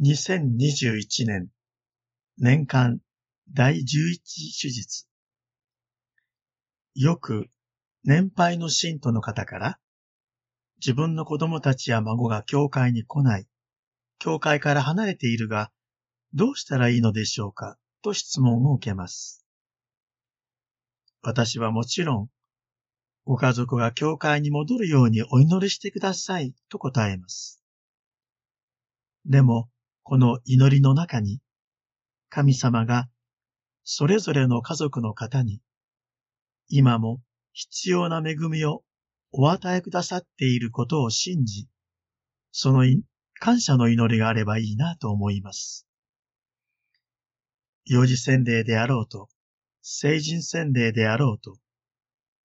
2021年年間第11手術よく年配の信徒の方から自分の子供たちや孫が教会に来ない、教会から離れているがどうしたらいいのでしょうかと質問を受けます。私はもちろんご家族が教会に戻るようにお祈りしてくださいと答えます。でも、この祈りの中に、神様がそれぞれの家族の方に、今も必要な恵みをお与えくださっていることを信じ、その感謝の祈りがあればいいなと思います。幼児洗礼であろうと、成人洗礼であろうと、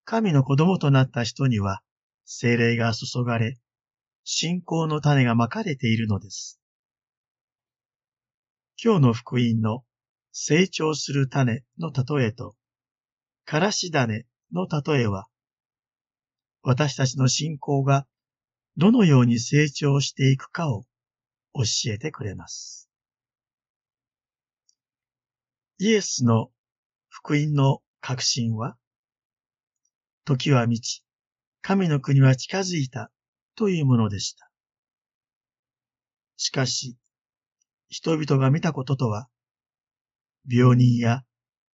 神の子供となった人には精霊が注がれ、信仰の種がまかれているのです。今日の福音の成長する種の例えと、からし種の例えは、私たちの信仰がどのように成長していくかを教えてくれます。イエスの福音の確信は、時は満ち、神の国は近づいたというものでした。しかし、人々が見たこととは、病人や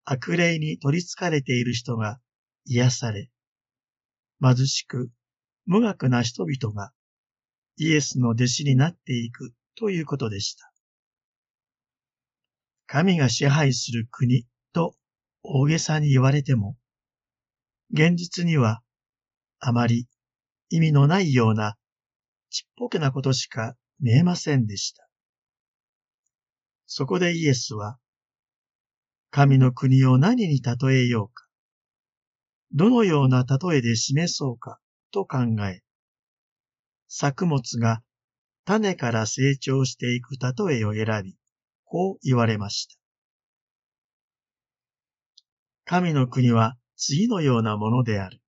悪霊に取り憑かれている人が癒され、貧しく無学な人々がイエスの弟子になっていくということでした。神が支配する国と大げさに言われても、現実にはあまり意味のないようなちっぽけなことしか見えませんでした。そこでイエスは、神の国を何に例えようか、どのような例えで示そうかと考え、作物が種から成長していく例えを選び、こう言われました。神の国は次のようなものである。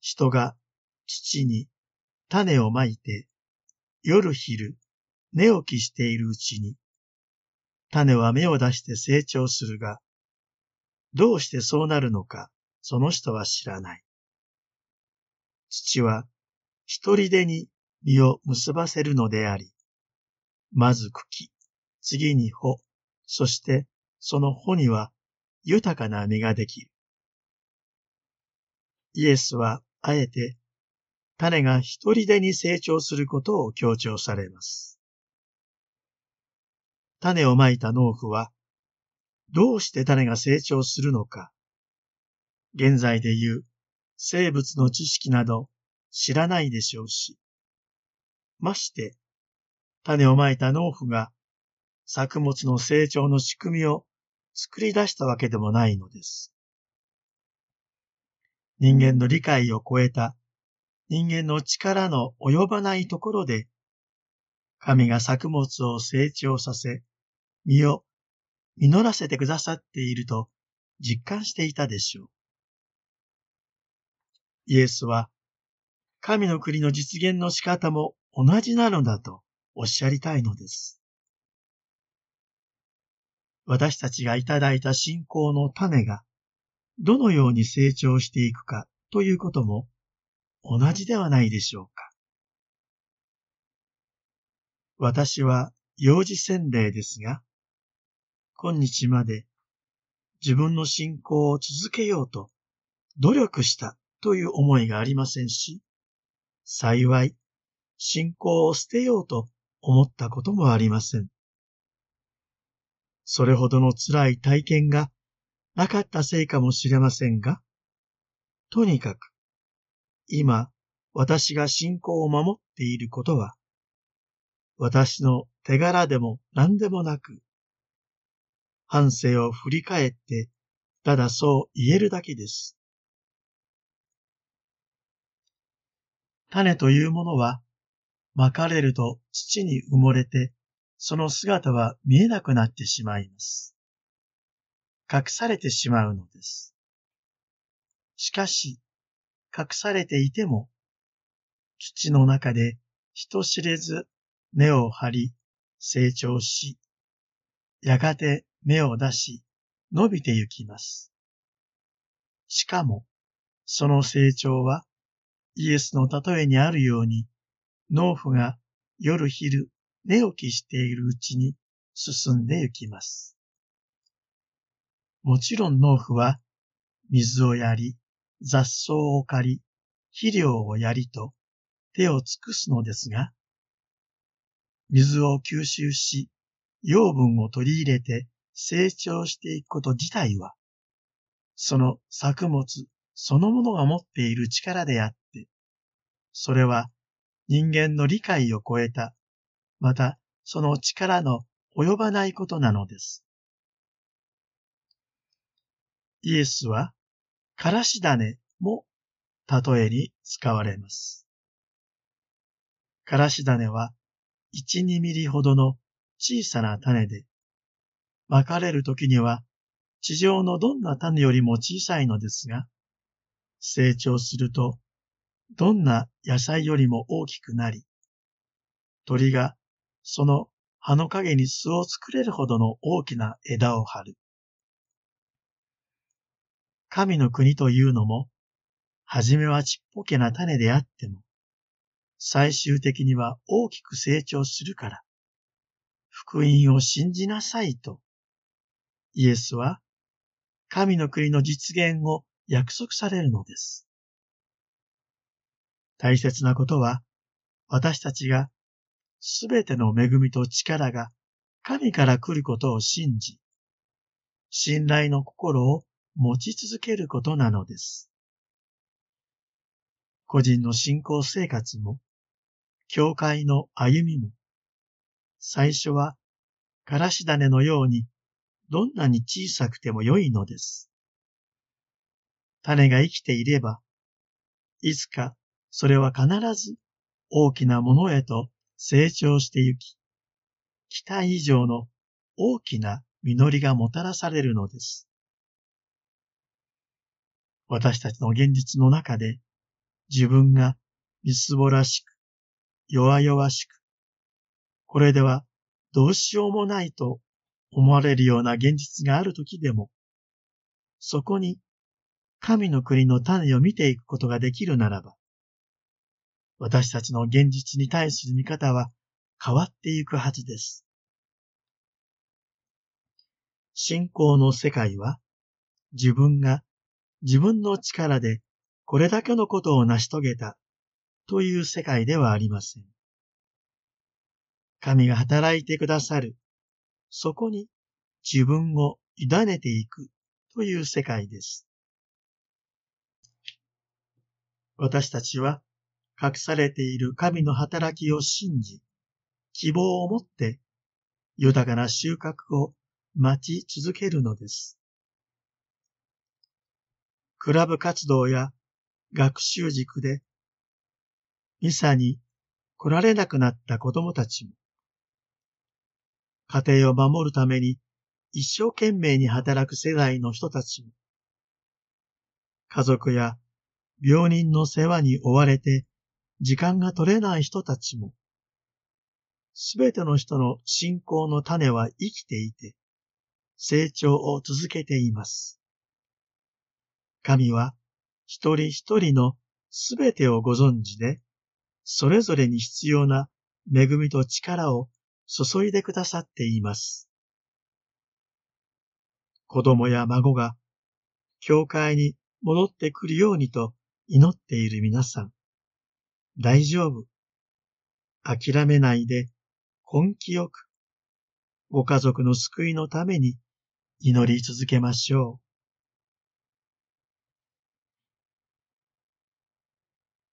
人が土に種をまいて、夜昼寝起きしているうちに、種は芽を出して成長するが、どうしてそうなるのか、その人は知らない。土は一人でに実を結ばせるのであり、まず茎、次に穂、そしてその穂には豊かな実ができる。イエスはあえて種が一人でに成長することを強調されます。種をまいた農夫は、どうして種が成長するのか、現在で言う生物の知識など知らないでしょうし、まして、種をまいた農夫が作物の成長の仕組みを作り出したわけでもないのです。人間の理解を超えた人間の力の及ばないところで、神が作物を成長させ、実を実らせてくださっていると実感していたでしょう。イエスは、神の国の実現の仕方も同じなのだとおっしゃりたいのです。私たちがいただいた信仰の種がどのように成長していくかということも同じではないでしょうか。私は幼児洗礼ですが、今日まで自分の信仰を続けようと努力したという思いがありませんし、幸い信仰を捨てようと思ったこともありません。それほどの辛い体験がなかったせいかもしれませんが、とにかく、今、私が信仰を守っていることは、私の手柄でも何でもなく、反省を振り返って、ただそう言えるだけです。種というものは、まかれると土に埋もれてその姿は見えなくなってしまいます。隠されてしまうのです。しかし、隠されていても、土の中で人知れず根を張り成長し、やがて芽を出し、伸びてゆきます。しかも、その成長は、イエスの例えにあるように、農夫が夜昼寝起きしているうちに進んでゆきます。もちろん農夫は、水をやり、雑草を刈り、肥料をやりと手を尽くすのですが、水を吸収し、養分を取り入れて成長していくこと自体は、その作物そのものが持っている力であって、それは人間の理解を超えた、またその力の及ばないことなのです。イエスは、からし種も例えに使われます。からし種は1、2ミリほどの小さな種で、まかれるときには地上のどんな種よりも小さいのですが、成長するとどんな野菜よりも大きくなり、鳥がその葉の陰に巣を作れるほどの大きな枝を張る。神の国というのも、はじめはちっぽけな種であっても、最終的には大きく成長するから、福音を信じなさいと、イエスは神の国の実現を約束されるのです。大切なことは、私たちがすべての恵みと力が神から来ることを信じ、信頼の心を持ち続けることなのです。個人の信仰生活も、教会の歩みも、最初は、からし種のように、どんなに小さくても良いのです。種が生きていれば、いつかそれは必ず大きなものへと成長してゆき、期待以上の大きな実りがもたらされるのです。私たちの現実の中で自分がみすぼらしく、弱々しく、これではどうしようもないと思われるような現実があるときでも、そこに神の国の種を見ていくことができるならば、私たちの現実に対する見方は変わっていくはずです。信仰の世界は自分が自分の力でこれだけのことを成し遂げたという世界ではありません。神が働いてくださる、そこに自分を委ねていくという世界です。私たちは隠されている神の働きを信じ、希望を持って豊かな収穫を待ち続けるのです。クラブ活動や学習塾で、ミサに来られなくなった子供たちも、家庭を守るために一生懸命に働く世代の人たちも、家族や病人の世話に追われて時間が取れない人たちも、すべての人の信仰の種は生きていて、成長を続けています。神は一人一人のすべてをご存知で、それぞれに必要な恵みと力を注いでくださっています。子供や孫が教会に戻ってくるようにと祈っている皆さん、大丈夫。諦めないで根気よく、ご家族の救いのために祈り続けましょう。